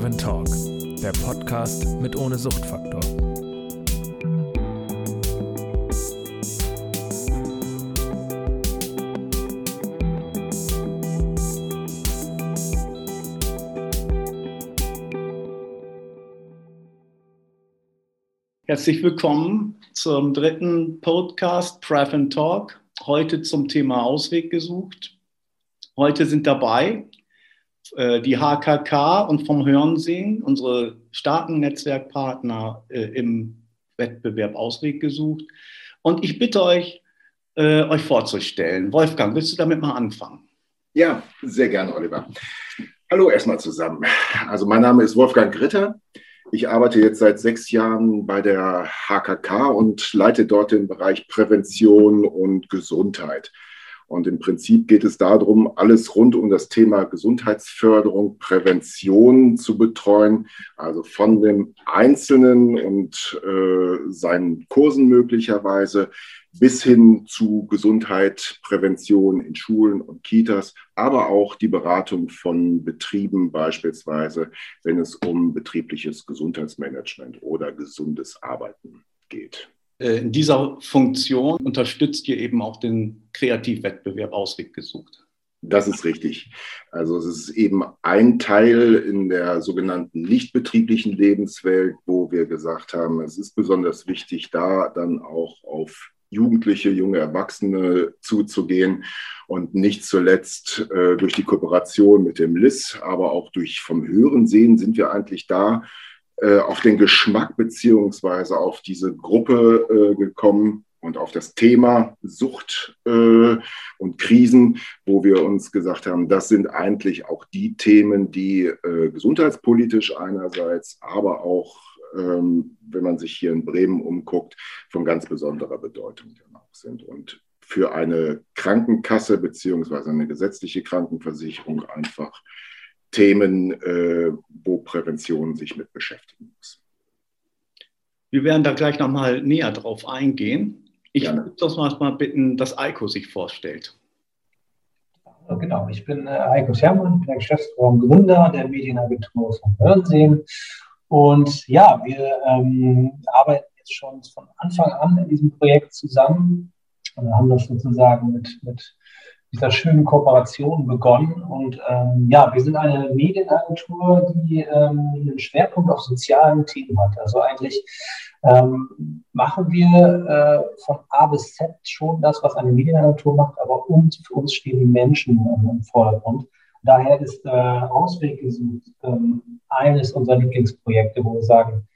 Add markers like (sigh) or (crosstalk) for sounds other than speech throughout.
Driven Talk, der Podcast mit ohne Suchtfaktor. Herzlich willkommen zum dritten Podcast Pref Talk. Heute zum Thema Ausweg gesucht. Heute sind dabei die HKK und vom Hörensehen, unsere starken Netzwerkpartner äh, im Wettbewerb Ausweg gesucht. Und ich bitte euch, äh, euch vorzustellen. Wolfgang, willst du damit mal anfangen? Ja, sehr gerne, Oliver. Hallo erstmal zusammen. Also mein Name ist Wolfgang Gritter. Ich arbeite jetzt seit sechs Jahren bei der HKK und leite dort den Bereich Prävention und Gesundheit. Und im Prinzip geht es darum, alles rund um das Thema Gesundheitsförderung, Prävention zu betreuen, also von dem Einzelnen und äh, seinen Kursen möglicherweise bis hin zu Gesundheit, Prävention in Schulen und Kitas, aber auch die Beratung von Betrieben beispielsweise, wenn es um betriebliches Gesundheitsmanagement oder gesundes Arbeiten geht. Äh, in dieser Funktion unterstützt ihr eben auch den Kreativwettbewerb Ausweg gesucht. Das ist richtig. Also es ist eben ein Teil in der sogenannten nichtbetrieblichen Lebenswelt, wo wir gesagt haben, es ist besonders wichtig, da dann auch auf Jugendliche, junge Erwachsene zuzugehen und nicht zuletzt äh, durch die Kooperation mit dem LIS, aber auch durch vom Hören sehen sind wir eigentlich da, auf den Geschmack beziehungsweise auf diese Gruppe äh, gekommen und auf das Thema Sucht äh, und Krisen, wo wir uns gesagt haben, das sind eigentlich auch die Themen, die äh, gesundheitspolitisch einerseits, aber auch, ähm, wenn man sich hier in Bremen umguckt, von ganz besonderer Bedeutung sind. Und für eine Krankenkasse beziehungsweise eine gesetzliche Krankenversicherung einfach Themen, äh, wo Prävention sich mit beschäftigen muss. Wir werden da gleich nochmal näher drauf eingehen. Ich würde das mal bitten, dass Eiko sich vorstellt. Genau, ich bin äh, Eiko Schermann, bin der Geschäftsführer und Gründer der Medienagentur von Hörnsehen. Und ja, wir ähm, arbeiten jetzt schon von Anfang an in diesem Projekt zusammen und haben das sozusagen mit, mit dieser schönen Kooperation begonnen. Und ähm, ja, wir sind eine Medienagentur, die ähm, einen Schwerpunkt auf sozialen Themen hat. Also eigentlich ähm, machen wir äh, von A bis Z schon das, was eine Medienagentur macht, aber uns, für uns stehen die Menschen äh, im Vordergrund. Daher ist äh, Ausweg gesucht ähm, eines unserer Lieblingsprojekte, wo wir sagen,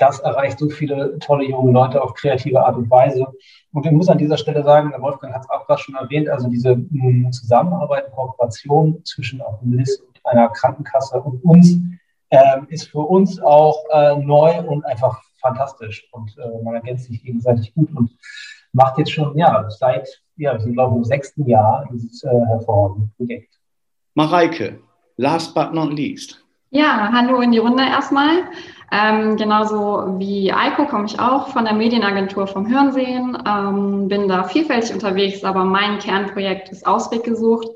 das erreicht so viele tolle junge Leute auf kreative Art und Weise. Und ich muss an dieser Stelle sagen, der Wolfgang hat es auch gerade schon erwähnt, also diese mh, hm, Zusammenarbeit, Kooperation zwischen auch LIS und einer Krankenkasse und uns äh, ist für uns auch äh, neu und einfach fantastisch. Und äh, man ergänzt sich gegenseitig gut und macht jetzt schon, ja, seit, ja, wir sind glaube ich im sechsten Jahr dieses äh, hervorragende Projekt. Mareike, last but not least. Ja, hallo in die Runde erstmal. Ähm, genauso wie Eiko komme ich auch von der Medienagentur vom Hörensehen, ähm, bin da vielfältig unterwegs, aber mein Kernprojekt ist Ausweg gesucht.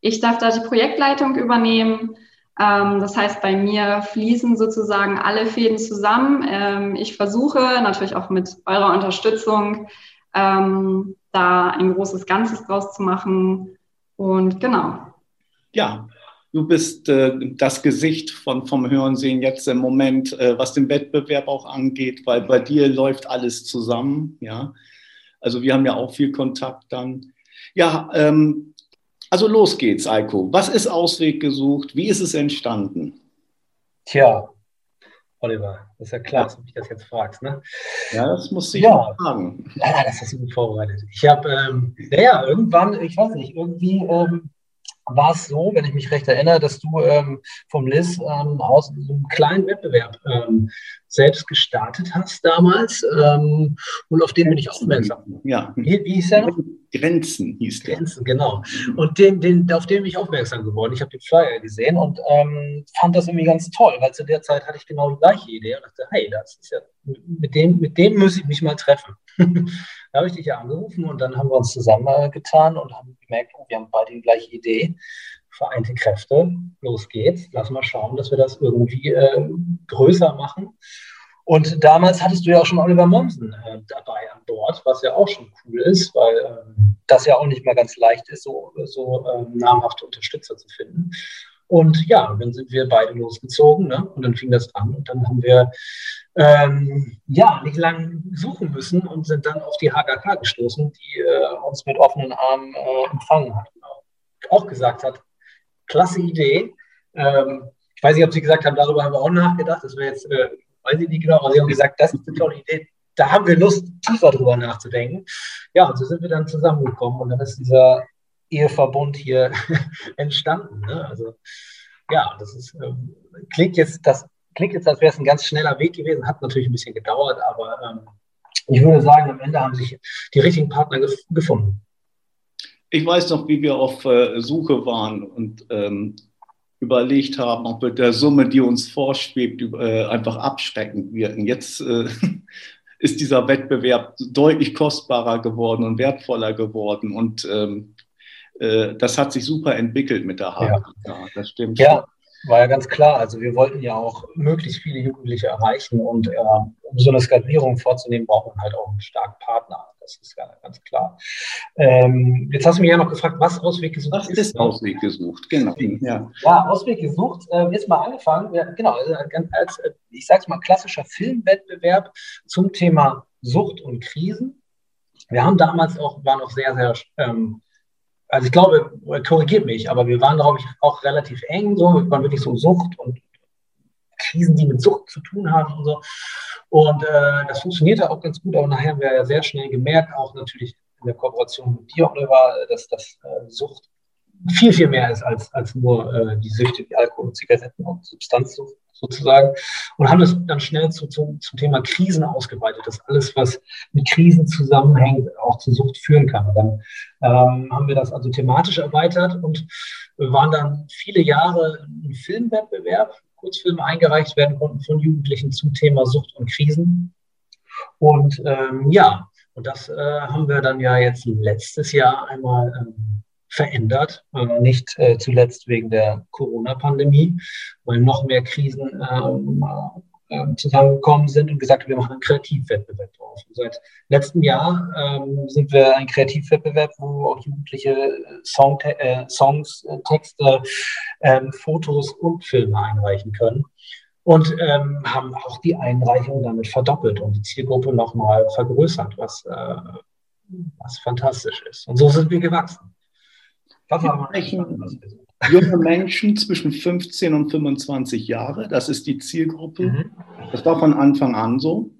Ich darf da die Projektleitung übernehmen. Ähm, das heißt, bei mir fließen sozusagen alle Fäden zusammen. Ähm, ich versuche natürlich auch mit eurer Unterstützung ähm, da ein großes Ganzes draus zu machen. Und genau. Ja, Du bist äh, das Gesicht von, vom Hörensehen jetzt im Moment, äh, was den Wettbewerb auch angeht, weil bei dir läuft alles zusammen. Ja, also wir haben ja auch viel Kontakt dann. Ja, ähm, also los geht's, Eiko. Was ist Ausweg gesucht? Wie ist es entstanden? Tja, Oliver, das ist ja klar, dass du mich das jetzt fragst, ne? Ja, das muss ich ja fragen. Ja, das hast du gut vorbereitet. Ich habe, ähm, naja, irgendwann, ich weiß nicht, irgendwie ähm, war es so, wenn ich mich recht erinnere, dass du ähm, vom Liz ähm, aus einem kleinen Wettbewerb ähm, selbst gestartet hast damals ähm, und auf den bin ich aufmerksam. Ja. Wie, wie hieß der? Grenzen hieß der. Grenzen, genau. Und den, den, auf den bin ich aufmerksam geworden. Ich habe den Flyer gesehen und ähm, fand das irgendwie ganz toll, weil zu der Zeit hatte ich genau die gleiche Idee und dachte, hey, das ist ja, mit dem, mit dem muss ich mich mal treffen. (laughs) da habe ich dich ja angerufen und dann haben wir uns zusammengetan und haben gemerkt, oh, wir haben beide die gleiche Idee. vereinte Kräfte, los geht's, lass mal schauen, dass wir das irgendwie äh, größer machen. Und damals hattest du ja auch schon Oliver Mommsen äh, dabei an Bord, was ja auch schon cool ist, weil ähm, das ja auch nicht mehr ganz leicht ist, so, so ähm, namhafte Unterstützer zu finden. Und ja, dann sind wir beide losgezogen ne? und dann fing das an und dann haben wir ähm, ja nicht lange suchen müssen und sind dann auf die HKK gestoßen, die äh, uns mit offenen Armen äh, empfangen hat. Auch gesagt hat, klasse Idee. Ähm, ich weiß nicht, ob Sie gesagt haben, darüber haben wir auch nachgedacht. Das wäre jetzt, äh, weiß ich nicht genau, aber Sie haben gesagt, das ist eine tolle Idee. Da haben wir Lust, tiefer drüber nachzudenken. Ja, und so sind wir dann zusammengekommen und dann ist dieser Eheverbund hier (laughs) entstanden. Ne? Also ja, das ist, ähm, klingt jetzt, das klingt jetzt, als wäre es ein ganz schneller Weg gewesen, hat natürlich ein bisschen gedauert, aber ähm, ich würde sagen, am Ende haben sich die richtigen Partner gef gefunden. Ich weiß noch, wie wir auf äh, Suche waren und ähm, überlegt haben, ob wir der Summe, die uns vorschwebt, äh, einfach abschreckend wirken. Jetzt äh, (laughs) ist dieser Wettbewerb deutlich kostbarer geworden und wertvoller geworden. Und ähm, äh, das hat sich super entwickelt mit der HKK. Ja. Das stimmt. Ja, war ja ganz klar. Also wir wollten ja auch möglichst viele Jugendliche erreichen und äh, um so eine Skalierung vorzunehmen, braucht man halt auch einen starken Partner. Das ist ja ganz klar. Ähm, jetzt hast du mich ja noch gefragt, was Ausweg gesucht was ist. Ist Ausweg gesucht, genau. Ja, ja Ausweg gesucht. Äh, jetzt mal angefangen. Ja, genau, also als, ich sage es mal, klassischer Filmwettbewerb zum Thema Sucht und Krisen. Wir haben damals auch, waren auch sehr, sehr ähm, also ich glaube, korrigiert mich, aber wir waren, glaube ich, auch relativ eng so. Waren wirklich so Sucht und Krisen, die mit Sucht zu tun haben und so. Und äh, das funktionierte auch ganz gut, aber nachher haben wir ja sehr schnell gemerkt, auch natürlich in der Kooperation mit dir, Oliver, dass das äh, Sucht viel, viel mehr ist als, als nur äh, die Süchte wie Alkohol, Zigaretten und Substanzsucht sozusagen. Und haben das dann schnell zu, zu, zum Thema Krisen ausgeweitet, dass alles, was mit Krisen zusammenhängt, auch zur Sucht führen kann. Dann ähm, haben wir das also thematisch erweitert und waren dann viele Jahre im Filmwettbewerb, Kurzfilme eingereicht werden konnten von Jugendlichen zum Thema Sucht und Krisen. Und ähm, ja, und das äh, haben wir dann ja jetzt letztes Jahr einmal ähm, verändert, ähm, nicht äh, zuletzt wegen der Corona-Pandemie, weil noch mehr Krisen ähm, äh, zusammengekommen sind und gesagt, wir machen einen Kreativwettbewerb drauf. Und seit letztem Jahr ähm, sind wir ein Kreativwettbewerb, wo auch Jugendliche äh, Song, äh, Songs, Texte, ähm, Fotos und Filme einreichen können. Und ähm, haben auch die Einreichung damit verdoppelt und die Zielgruppe nochmal vergrößert, was, äh, was fantastisch ist. Und so sind wir gewachsen. Junge Menschen zwischen 15 und 25 Jahre. Das ist die Zielgruppe. Mhm. Das war von Anfang an so.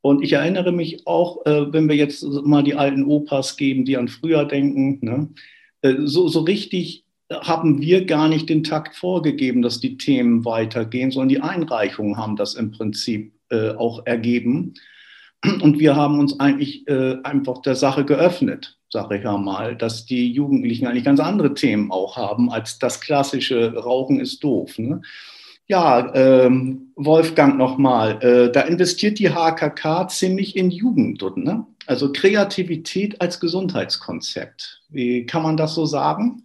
Und ich erinnere mich auch, äh, wenn wir jetzt mal die alten Opas geben, die an früher denken, ne? äh, so, so richtig haben wir gar nicht den Takt vorgegeben, dass die Themen weitergehen, sondern die Einreichungen haben das im Prinzip äh, auch ergeben. Und wir haben uns eigentlich äh, einfach der Sache geöffnet sage ich ja mal, dass die Jugendlichen eigentlich ganz andere Themen auch haben als das klassische Rauchen ist doof. Ne? Ja, ähm, Wolfgang nochmal, äh, da investiert die HKK ziemlich in Jugend, ne? also Kreativität als Gesundheitskonzept. Wie kann man das so sagen?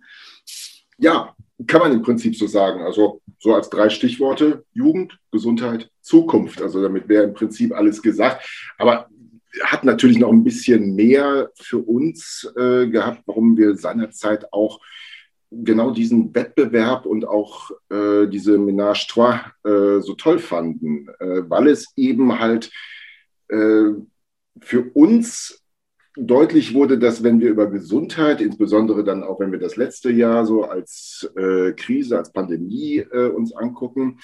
Ja, kann man im Prinzip so sagen. Also so als drei Stichworte, Jugend, Gesundheit, Zukunft. Also damit wäre im Prinzip alles gesagt. Aber hat natürlich noch ein bisschen mehr für uns äh, gehabt, warum wir seinerzeit auch genau diesen Wettbewerb und auch äh, diese Ménage Trois äh, so toll fanden, äh, weil es eben halt äh, für uns deutlich wurde, dass wenn wir über Gesundheit, insbesondere dann auch wenn wir das letzte Jahr so als äh, Krise, als Pandemie uns angucken,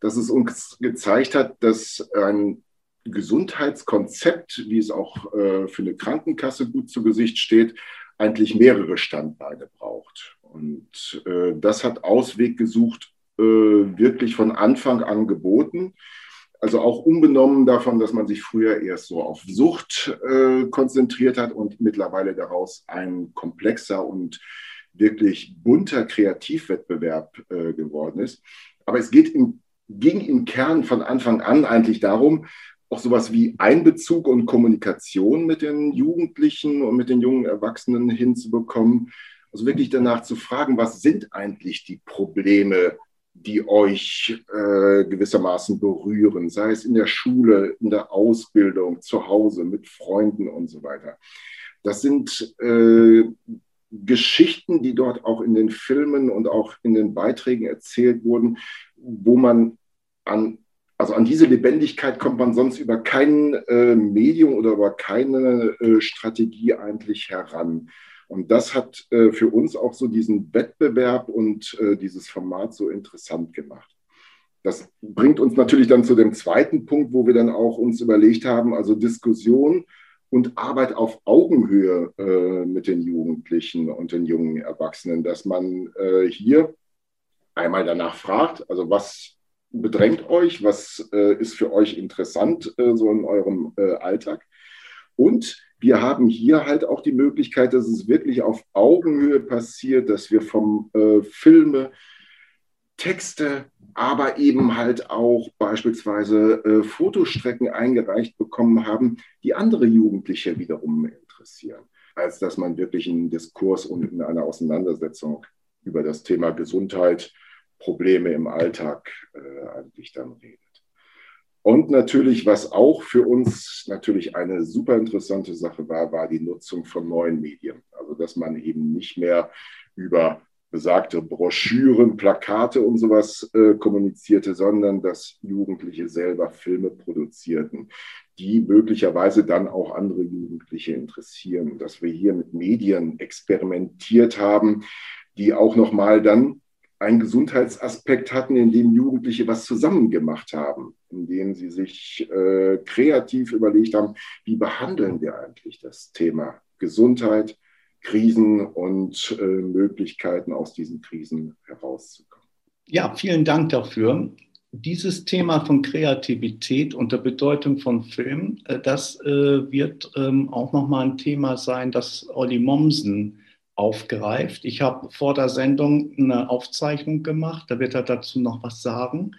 dass es uns gezeigt hat, dass ein Gesundheitskonzept, wie es auch äh, für eine Krankenkasse gut zu Gesicht steht, eigentlich mehrere Standbeine braucht. Und äh, das hat Ausweg gesucht, äh, wirklich von Anfang an geboten. Also auch unbenommen davon, dass man sich früher erst so auf Sucht äh, konzentriert hat und mittlerweile daraus ein komplexer und wirklich bunter Kreativwettbewerb äh, geworden ist. Aber es geht im, ging im Kern von Anfang an eigentlich darum, auch sowas wie Einbezug und Kommunikation mit den Jugendlichen und mit den jungen Erwachsenen hinzubekommen. Also wirklich danach zu fragen, was sind eigentlich die Probleme, die euch äh, gewissermaßen berühren, sei es in der Schule, in der Ausbildung, zu Hause, mit Freunden und so weiter. Das sind äh, Geschichten, die dort auch in den Filmen und auch in den Beiträgen erzählt wurden, wo man an, also an diese Lebendigkeit kommt man sonst über kein äh, Medium oder über keine äh, Strategie eigentlich heran. Und das hat äh, für uns auch so diesen Wettbewerb und äh, dieses Format so interessant gemacht. Das bringt uns natürlich dann zu dem zweiten Punkt, wo wir dann auch uns überlegt haben, also Diskussion und Arbeit auf Augenhöhe äh, mit den Jugendlichen und den jungen Erwachsenen, dass man äh, hier einmal danach fragt, also was bedrängt euch, was äh, ist für euch interessant äh, so in eurem Alltag. Und wir haben hier halt auch die Möglichkeit, dass es wirklich auf Augenhöhe passiert, dass wir vom äh, Filme, Texte, aber eben halt auch beispielsweise äh, Fotostrecken eingereicht bekommen haben, die andere Jugendliche wiederum interessieren, als dass man wirklich einen Diskurs und in einer Auseinandersetzung über das Thema Gesundheit, Probleme im Alltag äh, eigentlich dann redet. Und natürlich, was auch für uns natürlich eine super interessante Sache war, war die Nutzung von neuen Medien. Also, dass man eben nicht mehr über besagte Broschüren, Plakate und sowas äh, kommunizierte, sondern dass Jugendliche selber Filme produzierten, die möglicherweise dann auch andere Jugendliche interessieren. Dass wir hier mit Medien experimentiert haben, die auch nochmal dann einen Gesundheitsaspekt hatten, in dem Jugendliche was zusammen gemacht haben, in dem sie sich äh, kreativ überlegt haben, wie behandeln wir eigentlich das Thema Gesundheit, Krisen und äh, Möglichkeiten aus diesen Krisen herauszukommen. Ja, vielen Dank dafür. Dieses Thema von Kreativität und der Bedeutung von Film, äh, das äh, wird ähm, auch nochmal ein Thema sein, das Olli Mommsen aufgreift. Ich habe vor der Sendung eine Aufzeichnung gemacht, da wird er dazu noch was sagen.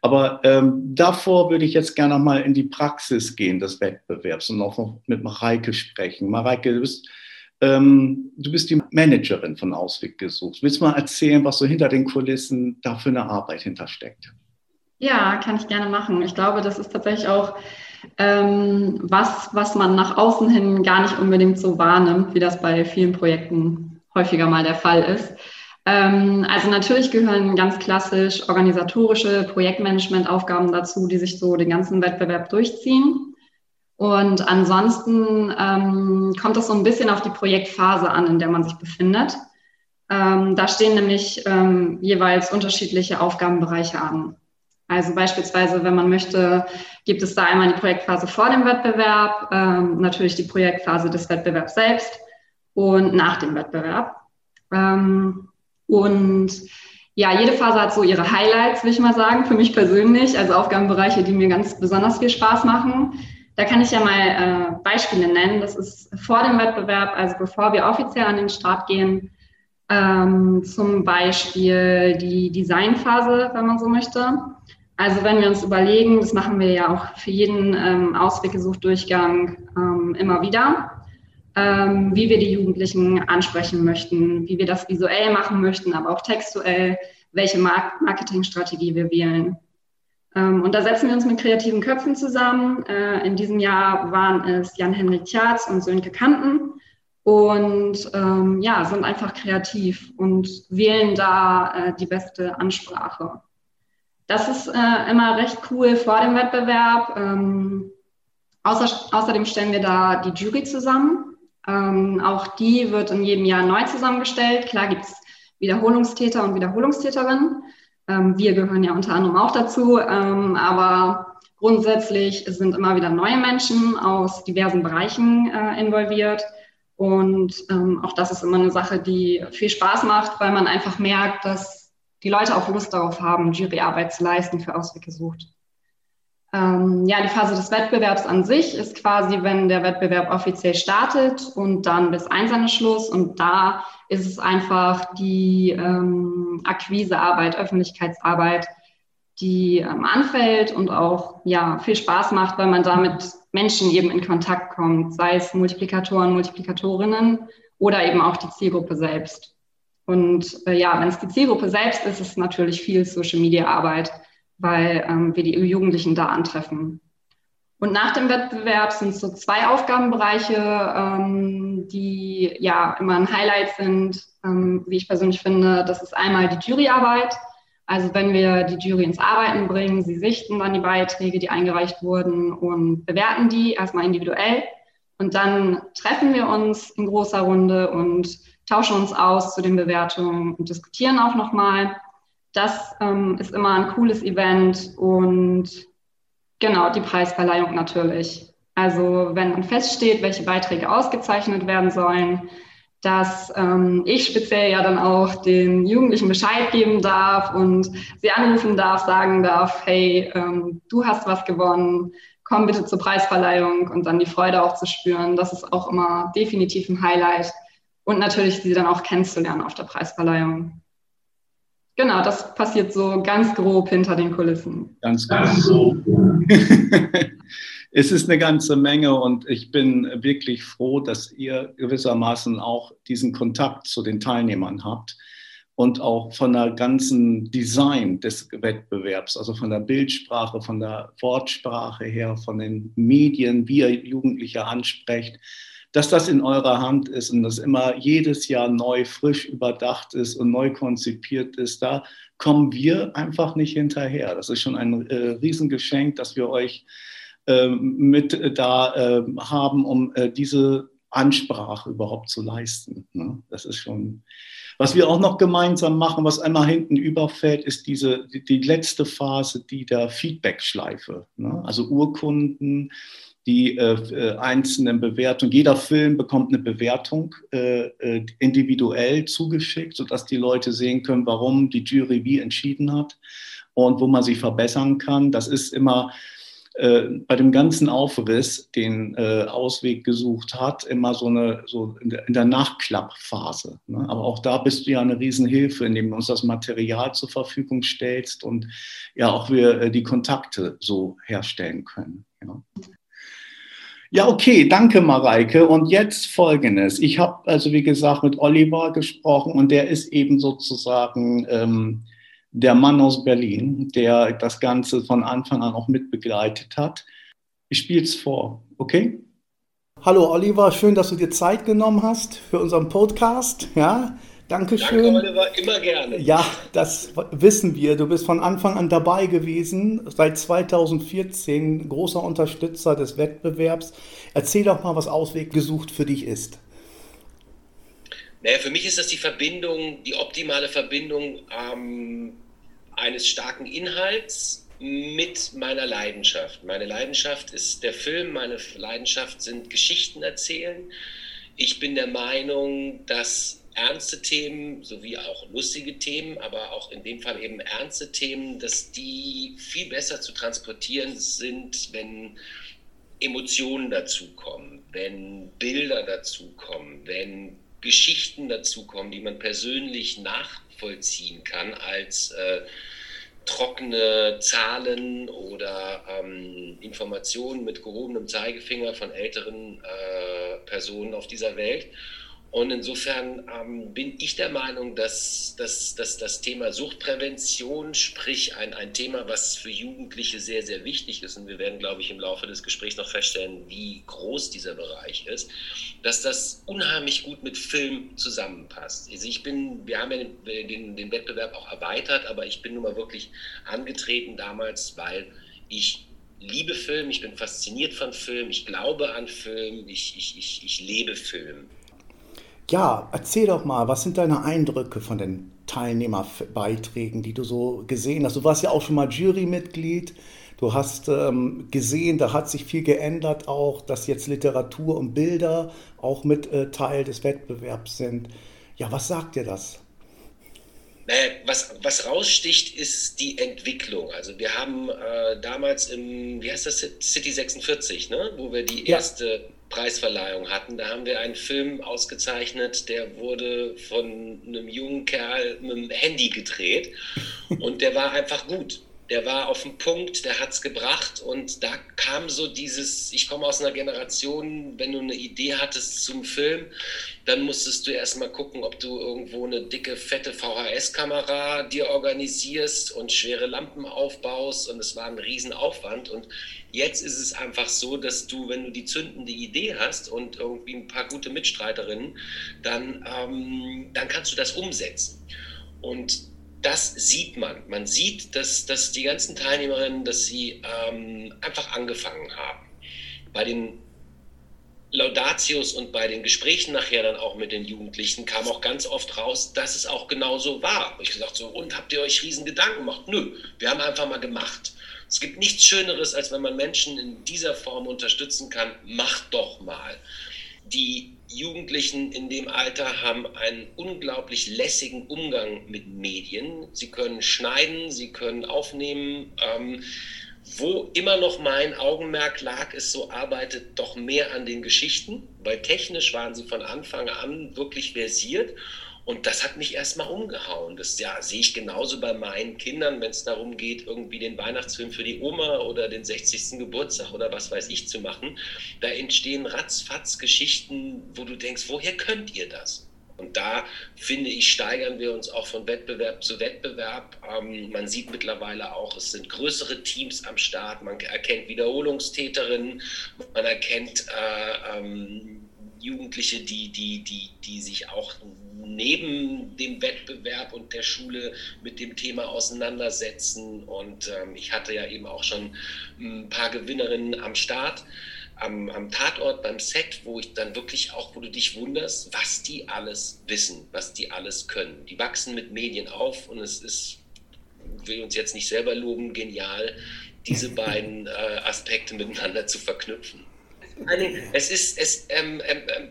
Aber ähm, davor würde ich jetzt gerne noch mal in die Praxis gehen des Wettbewerbs und auch noch mit Mareike sprechen. Mareike, du bist ähm, du bist die Managerin von Ausweg gesucht. Willst du mal erzählen, was so hinter den Kulissen da für eine Arbeit hintersteckt? Ja, kann ich gerne machen. Ich glaube, das ist tatsächlich auch ähm, was, was man nach außen hin gar nicht unbedingt so wahrnimmt, wie das bei vielen Projekten häufiger mal der Fall ist. Ähm, also natürlich gehören ganz klassisch organisatorische Projektmanagementaufgaben dazu, die sich so den ganzen Wettbewerb durchziehen. Und ansonsten ähm, kommt es so ein bisschen auf die Projektphase an, in der man sich befindet. Ähm, da stehen nämlich ähm, jeweils unterschiedliche Aufgabenbereiche an. Also beispielsweise, wenn man möchte, gibt es da einmal die Projektphase vor dem Wettbewerb, ähm, natürlich die Projektphase des Wettbewerbs selbst und nach dem Wettbewerb. Ähm, und ja, jede Phase hat so ihre Highlights, will ich mal sagen, für mich persönlich, also Aufgabenbereiche, die mir ganz besonders viel Spaß machen. Da kann ich ja mal äh, Beispiele nennen. Das ist vor dem Wettbewerb, also bevor wir offiziell an den Start gehen, ähm, zum Beispiel die Designphase, wenn man so möchte. Also wenn wir uns überlegen, das machen wir ja auch für jeden ähm, Ausweggesuchdurchgang ähm, immer wieder, ähm, wie wir die Jugendlichen ansprechen möchten, wie wir das visuell machen möchten, aber auch textuell, welche Mark Marketingstrategie wir wählen. Ähm, und da setzen wir uns mit kreativen Köpfen zusammen. Äh, in diesem Jahr waren es Jan-Henrik Tjatz und Sönke Kanten und ähm, ja, sind einfach kreativ und wählen da äh, die beste Ansprache. Das ist äh, immer recht cool vor dem Wettbewerb. Ähm, außer, außerdem stellen wir da die Jury zusammen. Ähm, auch die wird in jedem Jahr neu zusammengestellt. Klar gibt es Wiederholungstäter und Wiederholungstäterinnen. Ähm, wir gehören ja unter anderem auch dazu, ähm, aber grundsätzlich sind immer wieder neue Menschen aus diversen Bereichen äh, involviert. Und ähm, auch das ist immer eine Sache, die viel Spaß macht, weil man einfach merkt, dass die Leute auch Lust darauf haben, Juryarbeit zu leisten für Ausweg gesucht. Ähm, ja, die Phase des Wettbewerbs an sich ist quasi, wenn der Wettbewerb offiziell startet und dann bis Einsendeschluss. Und da ist es einfach die ähm, Akquisearbeit, Öffentlichkeitsarbeit, die ähm, anfällt und auch ja, viel Spaß macht, weil man da mit Menschen eben in Kontakt kommt, sei es Multiplikatoren, Multiplikatorinnen oder eben auch die Zielgruppe selbst. Und äh, ja, wenn es die Zielgruppe selbst ist, ist es natürlich viel Social-Media-Arbeit, weil ähm, wir die Jugendlichen da antreffen. Und nach dem Wettbewerb sind es so zwei Aufgabenbereiche, ähm, die ja immer ein Highlight sind, ähm, wie ich persönlich finde. Das ist einmal die Juryarbeit. Also wenn wir die Jury ins Arbeiten bringen, sie sichten dann die Beiträge, die eingereicht wurden und bewerten die erstmal individuell. Und dann treffen wir uns in großer Runde und tauschen uns aus zu den Bewertungen und diskutieren auch nochmal. Das ähm, ist immer ein cooles Event und Genau, die Preisverleihung natürlich. Also wenn dann feststeht, welche Beiträge ausgezeichnet werden sollen, dass ähm, ich speziell ja dann auch den Jugendlichen Bescheid geben darf und sie anrufen darf, sagen darf, hey, ähm, du hast was gewonnen, komm bitte zur Preisverleihung und dann die Freude auch zu spüren. Das ist auch immer definitiv ein Highlight. Und natürlich sie dann auch kennenzulernen auf der Preisverleihung. Genau, das passiert so ganz grob hinter den Kulissen. Ganz grob. (laughs) es ist eine ganze Menge und ich bin wirklich froh, dass ihr gewissermaßen auch diesen Kontakt zu den Teilnehmern habt und auch von der ganzen Design des Wettbewerbs, also von der Bildsprache, von der Wortsprache her, von den Medien, wie ihr Jugendliche ansprecht dass das in eurer Hand ist und das immer jedes Jahr neu, frisch überdacht ist und neu konzipiert ist, da kommen wir einfach nicht hinterher. Das ist schon ein äh, Riesengeschenk, dass wir euch äh, mit äh, da ähm, haben, um äh, diese Ansprache überhaupt zu leisten. Ne? Das ist schon. Was wir auch noch gemeinsam machen, was einmal hinten überfällt, ist diese die, letzte Phase, die der Feedback-Schleife. Ne? Also Urkunden, die äh, äh, einzelnen Bewertungen. Jeder Film bekommt eine Bewertung äh, äh, individuell zugeschickt, sodass die Leute sehen können, warum die Jury wie entschieden hat und wo man sich verbessern kann. Das ist immer bei dem ganzen Aufriss, den äh, Ausweg gesucht hat, immer so eine so in der, in der Nachklappphase. Ne? Aber auch da bist du ja eine Riesenhilfe, indem du uns das Material zur Verfügung stellst und ja auch wir die Kontakte so herstellen können. Ja. Ja, okay, danke Mareike. Und jetzt folgendes. Ich habe also, wie gesagt, mit Oliver gesprochen und der ist eben sozusagen ähm, der Mann aus Berlin, der das Ganze von Anfang an auch mitbegleitet hat. Ich spiele es vor, okay? Hallo Oliver, schön, dass du dir Zeit genommen hast für unseren Podcast. Ja, Dankeschön. Danke, Oliver, immer gerne. Ja, das wissen wir. Du bist von Anfang an dabei gewesen, seit 2014 großer Unterstützer des Wettbewerbs. Erzähl doch mal, was Ausweg gesucht für dich ist. Naja, für mich ist das die Verbindung, die optimale Verbindung ähm, eines starken Inhalts mit meiner Leidenschaft. Meine Leidenschaft ist der Film, meine Leidenschaft sind Geschichten erzählen. Ich bin der Meinung, dass ernste Themen sowie auch lustige Themen, aber auch in dem Fall eben ernste Themen, dass die viel besser zu transportieren sind, wenn Emotionen dazukommen, wenn Bilder dazukommen, wenn Geschichten dazukommen, die man persönlich nachvollziehen kann als äh, trockene Zahlen oder ähm, Informationen mit gehobenem Zeigefinger von älteren äh, Personen auf dieser Welt. Und insofern ähm, bin ich der Meinung, dass, dass, dass das Thema Suchtprävention, sprich ein, ein Thema, was für Jugendliche sehr, sehr wichtig ist, und wir werden, glaube ich, im Laufe des Gesprächs noch feststellen, wie groß dieser Bereich ist, dass das unheimlich gut mit Film zusammenpasst. Also ich bin, wir haben ja den, den, den Wettbewerb auch erweitert, aber ich bin nun mal wirklich angetreten damals, weil ich liebe Film, ich bin fasziniert von Film, ich glaube an Film, ich, ich, ich, ich lebe Film. Ja, erzähl doch mal, was sind deine Eindrücke von den Teilnehmerbeiträgen, die du so gesehen hast? Du warst ja auch schon mal Jurymitglied. Du hast ähm, gesehen, da hat sich viel geändert auch, dass jetzt Literatur und Bilder auch mit äh, Teil des Wettbewerbs sind. Ja, was sagt dir das? was, was raussticht, ist die Entwicklung. Also wir haben äh, damals im, wie heißt das, City 46, ne? wo wir die erste ja. Preisverleihung hatten. Da haben wir einen Film ausgezeichnet, der wurde von einem jungen Kerl mit dem Handy gedreht und der war einfach gut. Der war auf dem Punkt, der hat es gebracht und da kam so dieses, ich komme aus einer Generation, wenn du eine Idee hattest zum Film, dann musstest du erstmal gucken, ob du irgendwo eine dicke, fette VHS-Kamera dir organisierst und schwere Lampen aufbaust und es war ein Riesenaufwand und jetzt ist es einfach so, dass du, wenn du die zündende Idee hast und irgendwie ein paar gute Mitstreiterinnen, dann, ähm, dann kannst du das umsetzen. Und das sieht man. Man sieht, dass, dass die ganzen Teilnehmerinnen, dass sie ähm, einfach angefangen haben. Bei den Laudatius und bei den Gesprächen nachher dann auch mit den Jugendlichen kam auch ganz oft raus, dass es auch genauso war. Ich gesagt so, und habt ihr euch riesen Gedanken gemacht? Nö, wir haben einfach mal gemacht. Es gibt nichts Schöneres, als wenn man Menschen in dieser Form unterstützen kann. Macht doch mal. Die Jugendlichen in dem Alter haben einen unglaublich lässigen Umgang mit Medien. Sie können schneiden, sie können aufnehmen. Ähm, wo immer noch mein Augenmerk lag, ist so, arbeitet doch mehr an den Geschichten, weil technisch waren sie von Anfang an wirklich versiert und das hat mich erstmal umgehauen. Das ja, sehe ich genauso bei meinen Kindern, wenn es darum geht, irgendwie den Weihnachtsfilm für die Oma oder den 60. Geburtstag oder was weiß ich zu machen. Da entstehen ratzfatz Geschichten, wo du denkst, woher könnt ihr das? Und da finde ich, steigern wir uns auch von Wettbewerb zu Wettbewerb. Ähm, man sieht mittlerweile auch, es sind größere Teams am Start. Man erkennt Wiederholungstäterinnen, man erkennt äh, ähm, Jugendliche, die, die, die, die sich auch neben dem Wettbewerb und der Schule mit dem Thema auseinandersetzen. Und ähm, ich hatte ja eben auch schon ein paar Gewinnerinnen am Start. Am, am, Tatort, beim Set, wo ich dann wirklich auch, wo du dich wunderst, was die alles wissen, was die alles können. Die wachsen mit Medien auf und es ist, will uns jetzt nicht selber loben, genial, diese beiden (laughs) äh, Aspekte miteinander zu verknüpfen. Es ist, es, ähm, ähm, ähm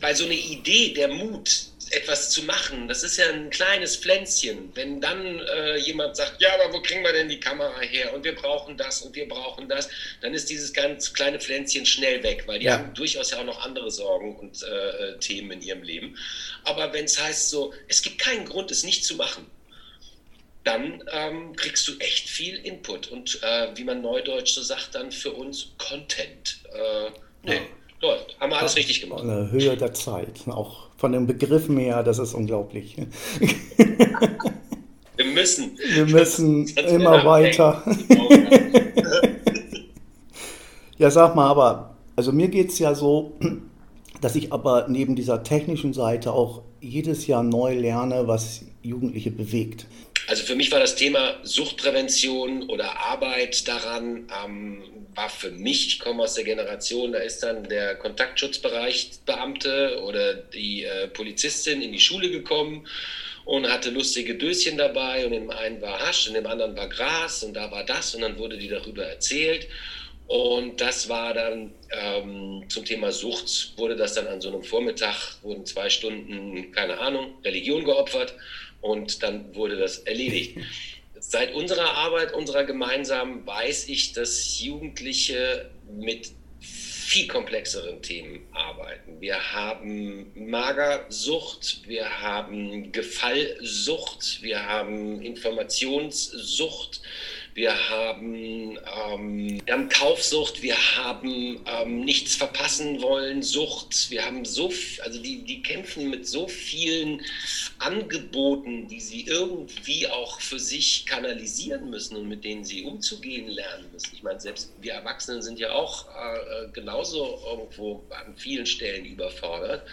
weil so eine Idee, der Mut, etwas zu machen, das ist ja ein kleines Pflänzchen. Wenn dann äh, jemand sagt, ja, aber wo kriegen wir denn die Kamera her und wir brauchen das und wir brauchen das, dann ist dieses ganz kleine Pflänzchen schnell weg, weil die ja. haben durchaus ja auch noch andere Sorgen und äh, Themen in ihrem Leben. Aber wenn es heißt so, es gibt keinen Grund, es nicht zu machen, dann ähm, kriegst du echt viel Input und äh, wie man neudeutsch so sagt, dann für uns Content. Äh, nee, läuft. Haben wir alles richtig gemacht. Eine Höhe der Zeit, auch von den Begriffen her, das ist unglaublich. (laughs) Wir müssen. Wir müssen immer weiter. (laughs) ja, sag mal, aber, also mir geht es ja so, dass ich aber neben dieser technischen Seite auch jedes Jahr neu lerne, was Jugendliche bewegt. Also für mich war das Thema Suchtprävention oder Arbeit daran, ähm, war für mich, ich komme aus der Generation, da ist dann der Kontaktschutzbereichsbeamte oder die äh, Polizistin in die Schule gekommen und hatte lustige Döschen dabei und dem einen war Hasch, in dem anderen war Gras und da war das und dann wurde die darüber erzählt. Und das war dann ähm, zum Thema Sucht, wurde das dann an so einem Vormittag, wurden zwei Stunden, keine Ahnung, Religion geopfert und dann wurde das erledigt. Seit unserer Arbeit, unserer gemeinsamen, weiß ich, dass Jugendliche mit viel komplexeren Themen arbeiten. Wir haben Magersucht, wir haben Gefallsucht, wir haben Informationssucht, wir haben, ähm, haben Kaufsucht, wir haben ähm, nichts verpassen wollen, Sucht, wir haben so, also die, die kämpfen mit so vielen Angeboten, die sie irgendwie auch für sich kanalisieren müssen und mit denen sie umzugehen lernen müssen. Ich meine, selbst wir Erwachsenen sind ja auch äh, genauso irgendwo an vielen Stellen überfordert.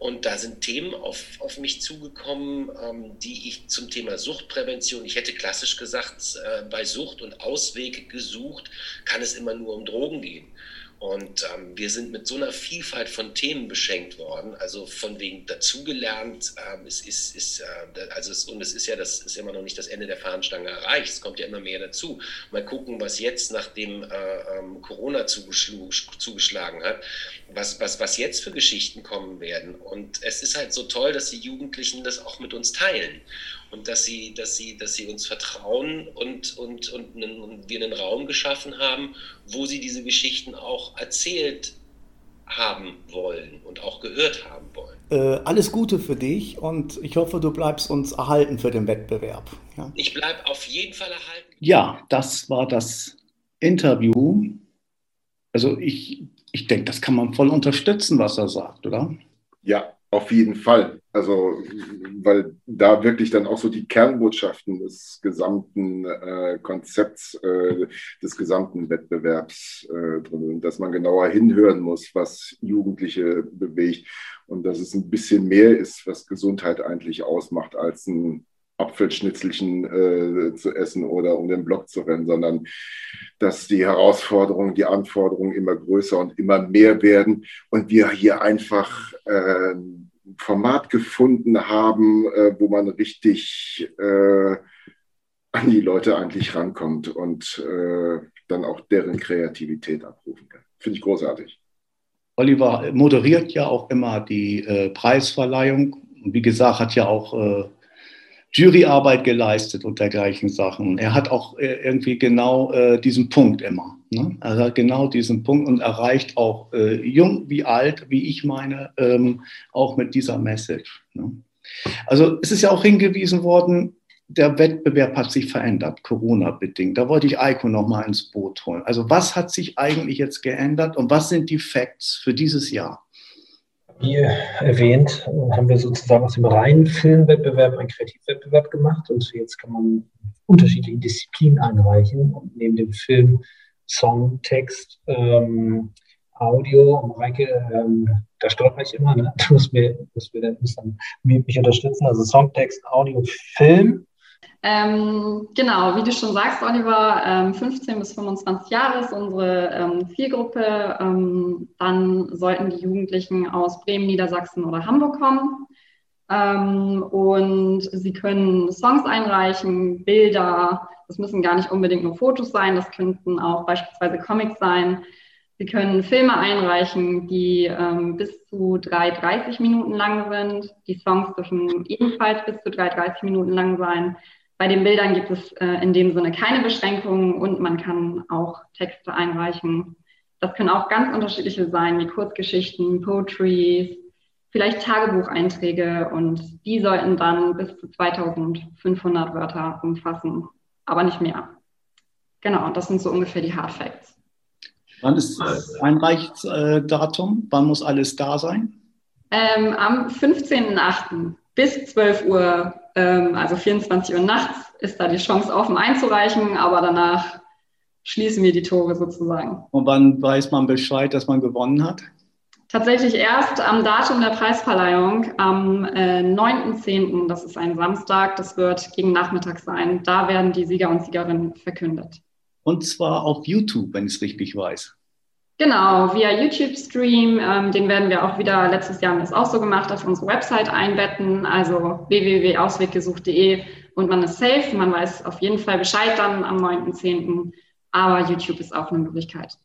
Und da sind Themen auf, auf mich zugekommen, ähm, die ich zum Thema Suchtprävention, ich hätte klassisch gesagt, äh, bei Sucht und Ausweg gesucht, kann es immer nur um Drogen gehen. Und ähm, wir sind mit so einer Vielfalt von Themen beschenkt worden, also von wegen dazugelernt. Ähm, es ist, ist äh, also es, und es ist ja das ist immer noch nicht das Ende der Fahnenstange erreicht. Es kommt ja immer mehr dazu. Mal gucken, was jetzt nachdem äh, ähm, Corona zugeschlagen hat, was, was, was jetzt für Geschichten kommen werden. Und es ist halt so toll, dass die Jugendlichen das auch mit uns teilen und dass sie, dass sie, dass sie uns vertrauen und, und, und, und wir einen Raum geschaffen haben, wo sie diese Geschichten auch erzählt haben wollen und auch gehört haben wollen. Äh, alles Gute für dich und ich hoffe, du bleibst uns erhalten für den Wettbewerb. Ja? Ich bleibe auf jeden Fall erhalten. Ja, das war das Interview. Also ich, ich denke, das kann man voll unterstützen, was er sagt, oder? Ja, auf jeden Fall. Also, weil da wirklich dann auch so die Kernbotschaften des gesamten äh, Konzepts, äh, des gesamten Wettbewerbs äh, drin sind, dass man genauer hinhören muss, was Jugendliche bewegt und dass es ein bisschen mehr ist, was Gesundheit eigentlich ausmacht, als ein Apfelschnitzelchen äh, zu essen oder um den Block zu rennen, sondern dass die Herausforderungen, die Anforderungen immer größer und immer mehr werden und wir hier einfach äh, ein Format gefunden haben, äh, wo man richtig äh, an die Leute eigentlich rankommt und äh, dann auch deren Kreativität abrufen kann. Finde ich großartig. Oliver moderiert ja auch immer die äh, Preisverleihung. Wie gesagt, hat ja auch Juryarbeit geleistet und dergleichen Sachen. Er hat auch äh, irgendwie genau äh, diesen Punkt immer. Ne? Er hat genau diesen Punkt und erreicht auch äh, jung wie alt, wie ich meine, ähm, auch mit dieser Message. Ne? Also es ist ja auch hingewiesen worden, der Wettbewerb hat sich verändert, Corona-bedingt. Da wollte ich Eiko nochmal ins Boot holen. Also was hat sich eigentlich jetzt geändert und was sind die Facts für dieses Jahr? Wie erwähnt, haben wir sozusagen aus dem reinen Filmwettbewerb einen Kreativwettbewerb gemacht und jetzt kann man unterschiedliche Disziplinen einreichen und neben dem Film Song, Text, ähm, Audio Reike, ähm, da stolper ich immer, ne? (laughs) du musst mir, musst mir, musst dann mich unterstützen, also Songtext, Audio, Film ähm, genau, wie du schon sagst, Oliver, ähm, 15 bis 25 Jahre ist unsere ähm, Zielgruppe. Ähm, dann sollten die Jugendlichen aus Bremen, Niedersachsen oder Hamburg kommen. Ähm, und sie können Songs einreichen, Bilder. Das müssen gar nicht unbedingt nur Fotos sein, das könnten auch beispielsweise Comics sein. Sie können Filme einreichen, die ähm, bis zu 3,30 Minuten lang sind. Die Songs dürfen ebenfalls bis zu 3,30 Minuten lang sein. Bei den Bildern gibt es äh, in dem Sinne keine Beschränkungen und man kann auch Texte einreichen. Das können auch ganz unterschiedliche sein, wie Kurzgeschichten, Poetries, vielleicht Tagebucheinträge und die sollten dann bis zu 2500 Wörter umfassen, aber nicht mehr. Genau, das sind so ungefähr die Hard Facts. Wann ist das Einreichdatum? Wann muss alles da sein? Ähm, am 15.08. bis 12 Uhr ähm, also 24 Uhr nachts ist da die Chance offen einzureichen, aber danach schließen wir die Tore sozusagen. Und wann weiß man Bescheid, dass man gewonnen hat? Tatsächlich erst am Datum der Preisverleihung, am äh, 9.10., das ist ein Samstag, das wird gegen Nachmittag sein. Da werden die Sieger und Siegerinnen verkündet. Und zwar auf YouTube, wenn ich es richtig weiß. Genau, via YouTube-Stream. Ähm, den werden wir auch wieder, letztes Jahr haben wir es auch so gemacht, auf unsere Website einbetten, also www.ausweggesucht.de und man ist safe, man weiß auf jeden Fall Bescheid dann am 9.10., aber YouTube ist auch eine Möglichkeit.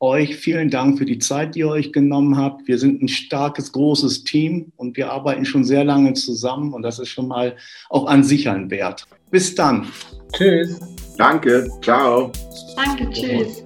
Euch vielen Dank für die Zeit, die ihr euch genommen habt. Wir sind ein starkes, großes Team und wir arbeiten schon sehr lange zusammen und das ist schon mal auch an sich ein Wert. Bis dann. Tschüss. Danke. Ciao. Danke. Tschüss.